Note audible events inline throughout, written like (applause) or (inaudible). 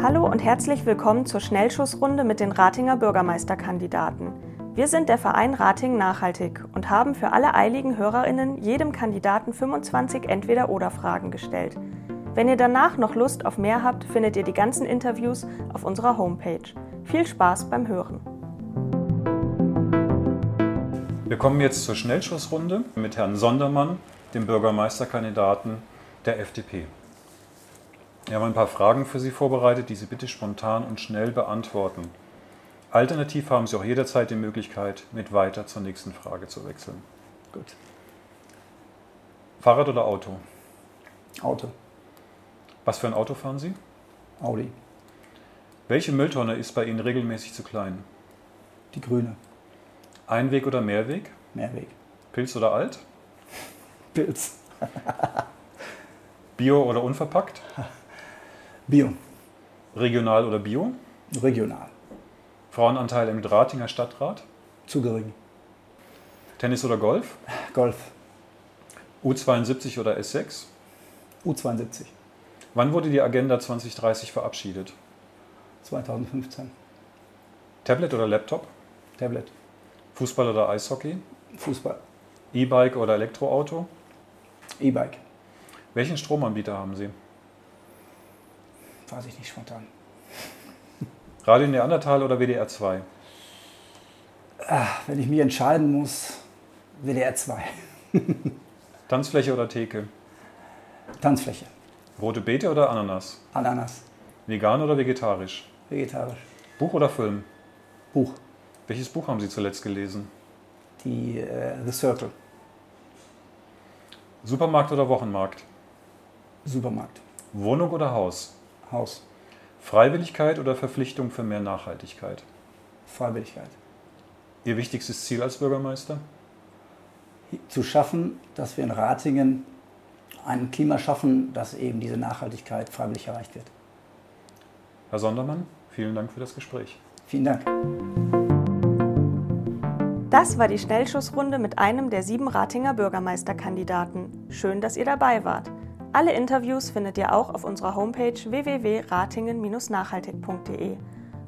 Hallo und herzlich willkommen zur Schnellschussrunde mit den Ratinger Bürgermeisterkandidaten. Wir sind der Verein Rating Nachhaltig und haben für alle eiligen Hörerinnen jedem Kandidaten 25 Entweder-Oder-Fragen gestellt. Wenn ihr danach noch Lust auf mehr habt, findet ihr die ganzen Interviews auf unserer Homepage. Viel Spaß beim Hören. Wir kommen jetzt zur Schnellschussrunde mit Herrn Sondermann, dem Bürgermeisterkandidaten der FDP. Wir haben ein paar Fragen für Sie vorbereitet, die Sie bitte spontan und schnell beantworten. Alternativ haben Sie auch jederzeit die Möglichkeit, mit weiter zur nächsten Frage zu wechseln. Gut. Fahrrad oder Auto? Auto. Was für ein Auto fahren Sie? Audi. Welche Mülltonne ist bei Ihnen regelmäßig zu klein? Die grüne. Einweg oder Mehrweg? Mehrweg. Pilz oder alt? Pilz. Bio oder unverpackt? (laughs) Bio. Regional oder Bio? Regional. Frauenanteil im Dratinger Stadtrat? Zu gering. Tennis oder Golf? Golf. U72 oder S6? U72. Wann wurde die Agenda 2030 verabschiedet? 2015. Tablet oder Laptop? Tablet. Fußball oder Eishockey? Fußball. E-Bike oder Elektroauto? E-Bike. Welchen Stromanbieter haben Sie? Weiß ich nicht spontan. Radio Neandertal oder WDR 2? Ah, wenn ich mich entscheiden muss, WDR 2. (laughs) Tanzfläche oder Theke? Tanzfläche. Rote Beete oder Ananas? Ananas. Vegan oder vegetarisch? Vegetarisch. Buch oder Film? Buch. Welches Buch haben Sie zuletzt gelesen? Die äh, The Circle. Supermarkt oder Wochenmarkt? Supermarkt. Wohnung oder Haus? Haus. Freiwilligkeit oder Verpflichtung für mehr Nachhaltigkeit? Freiwilligkeit. Ihr wichtigstes Ziel als Bürgermeister? Zu schaffen, dass wir in Ratingen ein Klima schaffen, dass eben diese Nachhaltigkeit freiwillig erreicht wird. Herr Sondermann, vielen Dank für das Gespräch. Vielen Dank. Das war die Schnellschussrunde mit einem der sieben Ratinger Bürgermeisterkandidaten. Schön, dass ihr dabei wart. Alle Interviews findet ihr auch auf unserer Homepage www.ratingen-nachhaltig.de.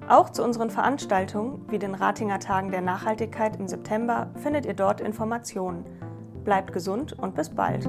Auch zu unseren Veranstaltungen wie den Ratinger Tagen der Nachhaltigkeit im September findet ihr dort Informationen. Bleibt gesund und bis bald.